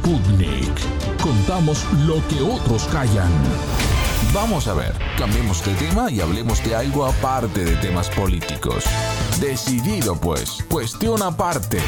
Sputnik. Contamos lo que otros callan. Vamos a ver, cambiemos de tema y hablemos de algo aparte de temas políticos. Decidido pues, cuestión aparte.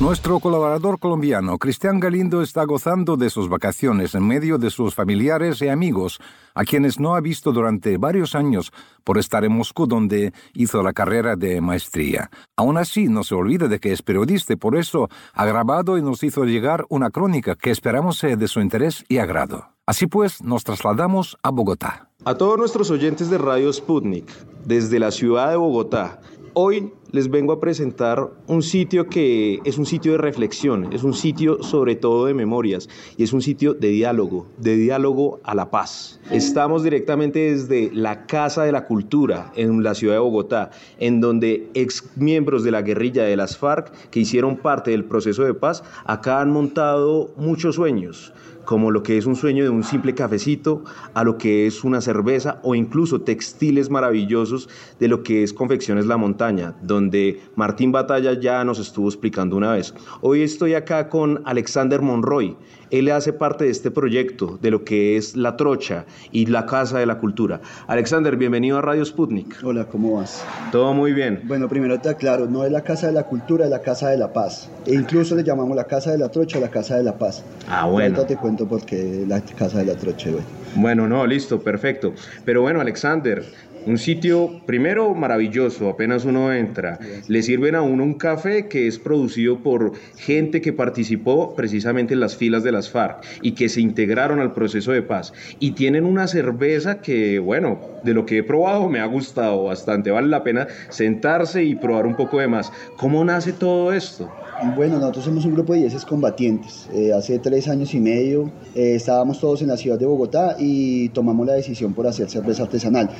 Nuestro colaborador colombiano, Cristian Galindo, está gozando de sus vacaciones en medio de sus familiares y amigos, a quienes no ha visto durante varios años por estar en Moscú, donde hizo la carrera de maestría. Aún así, no se olvide de que es periodista por eso ha grabado y nos hizo llegar una crónica que esperamos sea de su interés y agrado. Así pues, nos trasladamos a Bogotá. A todos nuestros oyentes de Radio Sputnik, desde la ciudad de Bogotá, Hoy les vengo a presentar un sitio que es un sitio de reflexión, es un sitio sobre todo de memorias y es un sitio de diálogo, de diálogo a la paz. Estamos directamente desde la Casa de la Cultura en la ciudad de Bogotá, en donde ex miembros de la guerrilla de las FARC que hicieron parte del proceso de paz acá han montado muchos sueños como lo que es un sueño de un simple cafecito, a lo que es una cerveza o incluso textiles maravillosos de lo que es Confecciones La Montaña, donde Martín Batalla ya nos estuvo explicando una vez. Hoy estoy acá con Alexander Monroy. Él hace parte de este proyecto, de lo que es La Trocha y la Casa de la Cultura. Alexander, bienvenido a Radio Sputnik. Hola, ¿cómo vas? Todo muy bien. Bueno, primero te aclaro, no es la Casa de la Cultura, es la Casa de la Paz. E incluso le llamamos la Casa de la Trocha la Casa de la Paz. Ah, bueno. Ahorita te cuento por qué la Casa de la Trocha, güey. Bueno, no, listo, perfecto. Pero bueno, Alexander, un sitio, primero, maravilloso, apenas uno entra. Le sirven a uno un café que es producido por gente que participó precisamente en las filas de las FARC y que se integraron al proceso de paz. Y tienen una cerveza que, bueno, de lo que he probado me ha gustado bastante. Vale la pena sentarse y probar un poco de más. ¿Cómo nace todo esto? Bueno, nosotros somos un grupo de 10 combatientes. Eh, hace tres años y medio eh, estábamos todos en la ciudad de Bogotá y tomamos la decisión por hacer cerveza artesanal.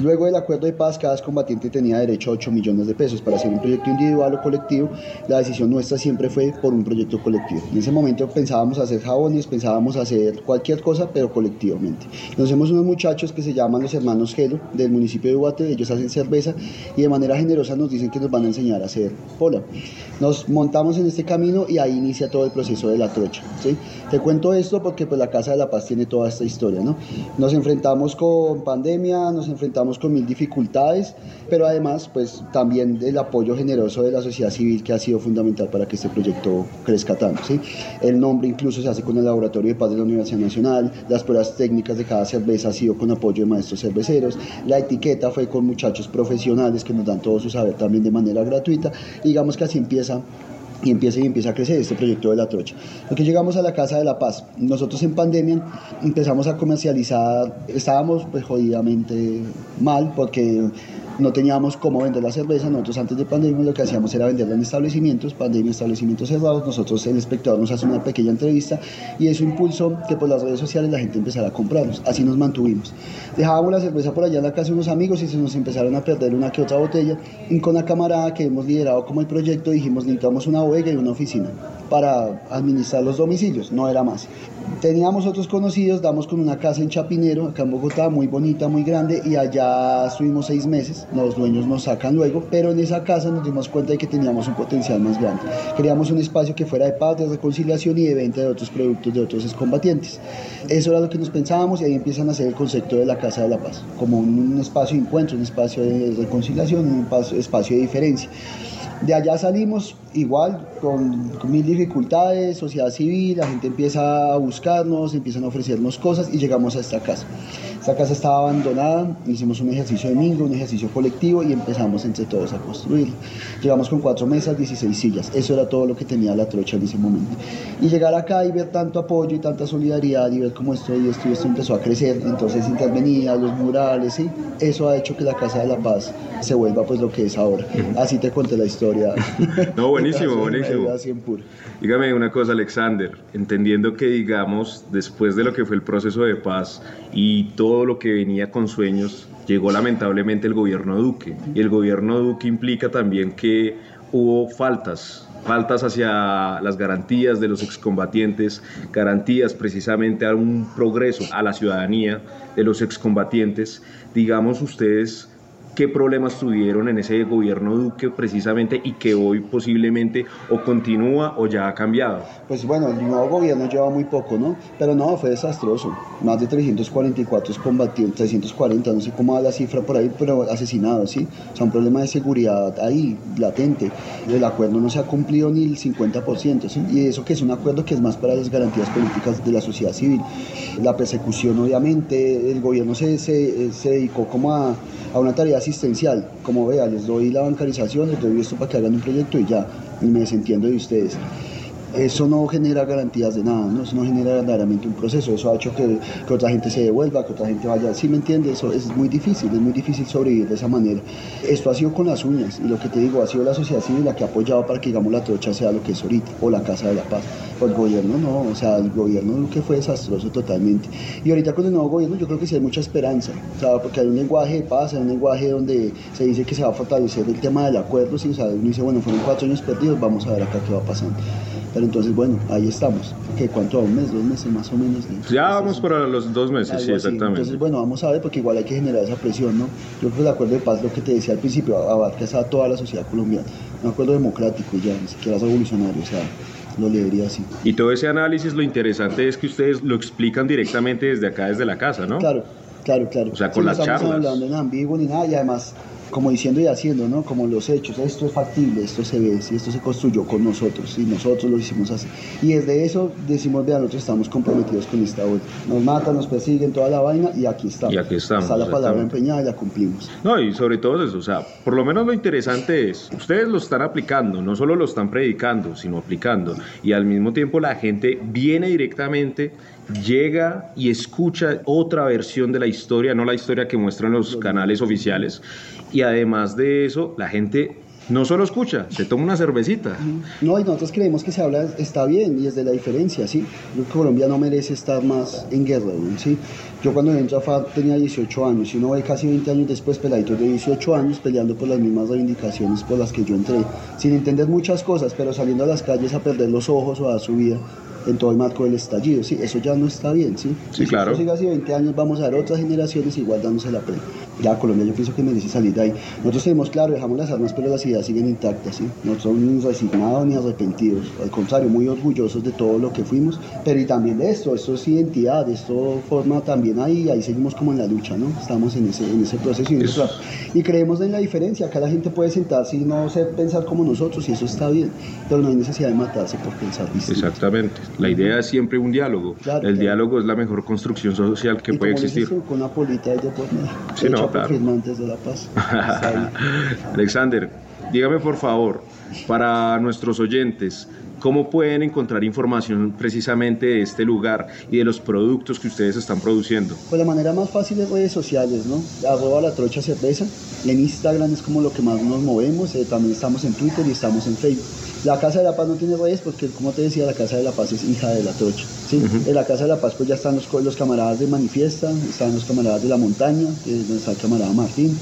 Luego del acuerdo de paz, cada combatiente tenía derecho a 8 millones de pesos para hacer un proyecto individual o colectivo. La decisión nuestra siempre fue por un proyecto colectivo. En ese momento pensábamos hacer jabones, pensábamos hacer cualquier cosa, pero colectivamente. Conocemos unos muchachos que se llaman los hermanos Gelo del municipio de Guate. Ellos hacen cerveza y de manera generosa nos dicen que nos van a enseñar a hacer pola. Nos montamos en este camino y ahí inicia todo el proceso de la trocha. ¿sí? Te cuento esto porque pues la Casa de la Paz tiene toda esta historia. ¿no? Nos enfrentamos con pandemia, nos enfrentamos con mil dificultades, pero además pues también el apoyo generoso de la sociedad civil que ha sido fundamental para que este proyecto crezca tanto. ¿sí? El nombre incluso se con el Laboratorio de Paz de la Universidad Nacional, las pruebas técnicas de cada cerveza ha sido con apoyo de maestros cerveceros, la etiqueta fue con muchachos profesionales que nos dan todo su saber también de manera gratuita. digamos que así empieza y empieza y empieza a crecer este proyecto de la trocha. Que llegamos a la Casa de la Paz, nosotros en pandemia empezamos a comercializar, estábamos pues jodidamente mal porque no teníamos cómo vender la cerveza, nosotros antes de pandemia lo que hacíamos era venderla en establecimientos, pandemia, establecimientos cerrados, nosotros el espectador nos hace una pequeña entrevista y eso impulsó que por las redes sociales la gente empezara a comprarnos, así nos mantuvimos. Dejábamos la cerveza por allá en la casa de unos amigos y se nos empezaron a perder una que otra botella. Y con la camarada que hemos liderado como el proyecto dijimos necesitamos una bodega y una oficina para administrar los domicilios, no era más. Teníamos otros conocidos, damos con una casa en Chapinero, acá en Bogotá, muy bonita, muy grande, y allá estuvimos seis meses, los dueños nos sacan luego, pero en esa casa nos dimos cuenta de que teníamos un potencial más grande. Queríamos un espacio que fuera de paz, de reconciliación y de venta de otros productos de otros excombatientes. Eso era lo que nos pensábamos y ahí empiezan a hacer el concepto de la Casa de la Paz, como un, espacio de encuentro, un espacio de reconciliación, un espacio de diferencia. De allá salimos igual, con, mil dificultades, sociedad civil, la gente empieza a buscarnos, empiezan a ofrecernos cosas y llegamos a esta casa. Esta casa estaba abandonada, hicimos un ejercicio de mingo, un ejercicio colectivo y empezamos entre todos a construir. Llegamos con cuatro mesas, 16 sillas. Eso era todo lo que tenía la trocha en ese momento. Y llegar acá y ver tanto apoyo y tanta solidaridad y ver cómo esto y esto y esto empezó a crecer. Entonces intervenía, los murales, ¿sí? Eso ha hecho que la Casa de la Paz se vuelva pues lo que es ahora. Así te conté la historia. No, buenísimo, buenísimo. Dígame una cosa, Alexander, entendiendo que digamos, después de lo que fue el proceso de paz y todo todo lo que venía con sueños, llegó lamentablemente el gobierno Duque. Y el gobierno Duque implica también que hubo faltas, faltas hacia las garantías de los excombatientes, garantías precisamente a un progreso a la ciudadanía de los excombatientes. Digamos, ustedes qué problemas tuvieron en ese gobierno Duque precisamente y que hoy posiblemente o continúa o ya ha cambiado. Pues bueno, el nuevo gobierno lleva muy poco, ¿no? Pero no, fue desastroso. Más de 344 combatientes, 340, no sé cómo va la cifra por ahí, pero asesinados, ¿sí? O sea, un problema de seguridad ahí, latente. El acuerdo no se ha cumplido ni el 50%, ¿sí? Y eso que es un acuerdo que es más para las garantías políticas de la sociedad civil. La persecución, obviamente, el gobierno se, se, se dedicó como a, a una tarea asistencial, como vea, les doy la bancarización, les doy esto para que hagan un proyecto y ya, y me desentiendo de ustedes eso no genera garantías de nada, ¿no? eso no genera verdaderamente un proceso, eso ha hecho que, que, otra gente se devuelva, que otra gente vaya, ¿sí me entiendes? Eso es muy difícil, es muy difícil sobrevivir de esa manera. Esto ha sido con las uñas y lo que te digo, ha sido la sociedad civil la que ha apoyado para que digamos la trocha sea lo que es ahorita, o la Casa de la Paz, o el gobierno no, o sea, el gobierno que fue desastroso totalmente. Y ahorita con el nuevo gobierno yo creo que sí hay mucha esperanza, o sea, porque hay un lenguaje de paz, hay un lenguaje donde se dice que se va a fortalecer el tema del acuerdo, ¿sí? o uno dice, bueno, fueron cuatro años perdidos, vamos a ver acá qué va pasando. Entonces, bueno, ahí estamos. ¿Qué, ¿Cuánto? ¿Un mes? ¿Dos meses más o menos? Ya vamos para los dos meses, sí, exactamente. Entonces, bueno, vamos a ver porque igual hay que generar esa presión, ¿no? Yo creo que el acuerdo de paz, lo que te decía al principio, abarca a toda la sociedad colombiana. Un acuerdo democrático ya, ni siquiera revolucionario, o sea, lo leería así. Y todo ese análisis, lo interesante es que ustedes lo explican directamente desde acá, desde la casa, ¿no? Claro, claro, claro. O sea, con sí, las no charlas. estamos hablando en ambiguo ni nada y además como diciendo y haciendo, ¿no? Como los hechos, esto es factible, esto se ve, si esto se construyó con nosotros y nosotros lo hicimos así. Y desde eso decimos, vean, nosotros estamos comprometidos con esta vuelta. Nos matan, nos persiguen, toda la vaina y aquí estamos. Y aquí estamos, Está la palabra empeñada y la cumplimos. No, y sobre todo eso, o sea, por lo menos lo interesante es, ustedes lo están aplicando, no solo lo están predicando, sino aplicando. Y al mismo tiempo la gente viene directamente, llega y escucha otra versión de la historia, no la historia que muestran los canales oficiales. Y además de eso, la gente no solo escucha, se toma una cervecita. No, y nosotros creemos que se habla, está bien, y es de la diferencia, ¿sí? Yo creo que Colombia no merece estar más en guerra. ¿sí? Yo cuando entré a FARC tenía 18 años, y uno ve casi 20 años después peladitos de 18 años peleando por las mismas reivindicaciones por las que yo entré, sin entender muchas cosas, pero saliendo a las calles a perder los ojos o a dar su vida en todo el marco del estallido, ¿sí? Eso ya no está bien, ¿sí? Sí, Y si claro. esto sigue así 20 años, vamos a ver otras generaciones igual dándose la pena. Ya Colombia yo pienso que merece salir de ahí. Nosotros tenemos claro, dejamos las armas, pero las ideas siguen intactas, ¿sí? No somos ni resignados ni arrepentidos, al contrario, muy orgullosos de todo lo que fuimos, pero y también de esto, esto es identidad, esto forma también ahí, ahí seguimos como en la lucha, ¿no? Estamos en ese, en ese proceso y, trabajo. y creemos en la diferencia, acá la gente puede sentarse y no sé pensar como nosotros y eso está bien, pero no hay necesidad de matarse por pensar distinto. Exactamente. La idea es siempre un diálogo. Claro, El claro. diálogo es la mejor construcción social que Y puede como dices existir. tú, con una polita de por medio, Sí, hecha no, por claro. firmantes de la paz. Alexander, dígame por favor, para nuestros oyentes, ¿cómo pueden encontrar información precisamente de este lugar y de los productos que ustedes están produciendo? Pues la manera más fácil es redes sociales, ¿no? Arroba la trocha cerveza. En Instagram es como lo que más nos movemos. eh, también estamos en Twitter y estamos en Facebook. La Casa de la Paz no tiene redes porque, como te decía, la Casa de la Paz es hija de la trocha. ¿sí? En la Casa de la Paz pues ya están los camaradas de Manifiesta, están los camaradas de la montaña, eh, donde está el camarada Martín.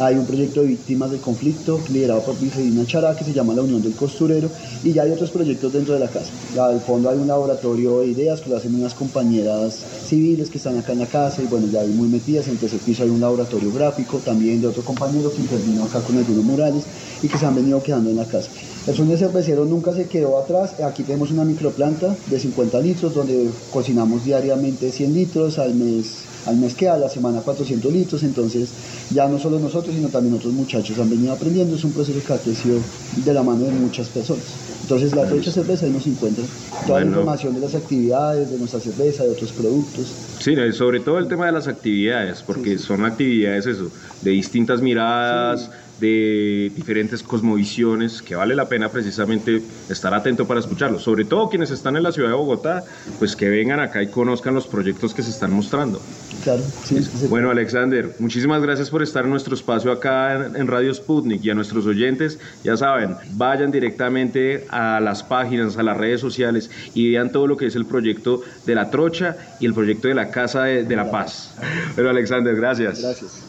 Hay un proyecto de víctimas del conflicto liderado por Vigelina Chará que se llama La Unión del Costurero y ya hay otros proyectos dentro de la casa. Al fondo hay un laboratorio de ideas que lo hacen unas compañeras civiles que están acá en la casa y bueno, ya hay muy metidas. En tercer piso hay un laboratorio gráfico también de otro compañero que intervino acá con algunos murales y que se han venido quedando en la casa. El sueño cervecero nunca se quedó atrás. Aquí tenemos una microplanta de 50 litros donde cocinamos diariamente 100 litros al mes al mes que a la semana 400 litros, entonces ya no solo nosotros, sino también otros muchachos han venido aprendiendo, es un proceso que ha crecido de la mano de muchas personas. Entonces la fecha cerveza ahí nos encuentra toda la Bueno. información de las actividades, de nuestra cerveza, de otros productos. Sí, no, sobre todo el tema de las actividades, porque Sí, sí. son actividades eso, de distintas miradas, de diferentes cosmovisiones, que vale la pena precisamente estar atento para escucharlos. Sobre todo quienes están en la ciudad de Bogotá, pues que vengan acá y conozcan los proyectos que se están mostrando. Claro, sí, Bueno, Alexander, muchísimas gracias por estar en nuestro espacio acá en, en Radio Sputnik y a nuestros oyentes, ya saben, vayan directamente a las páginas, a las redes sociales y vean todo lo que es el proyecto de la Trocha y el proyecto de la Casa de, de la Paz. Pero Alexander, gracias. Gracias.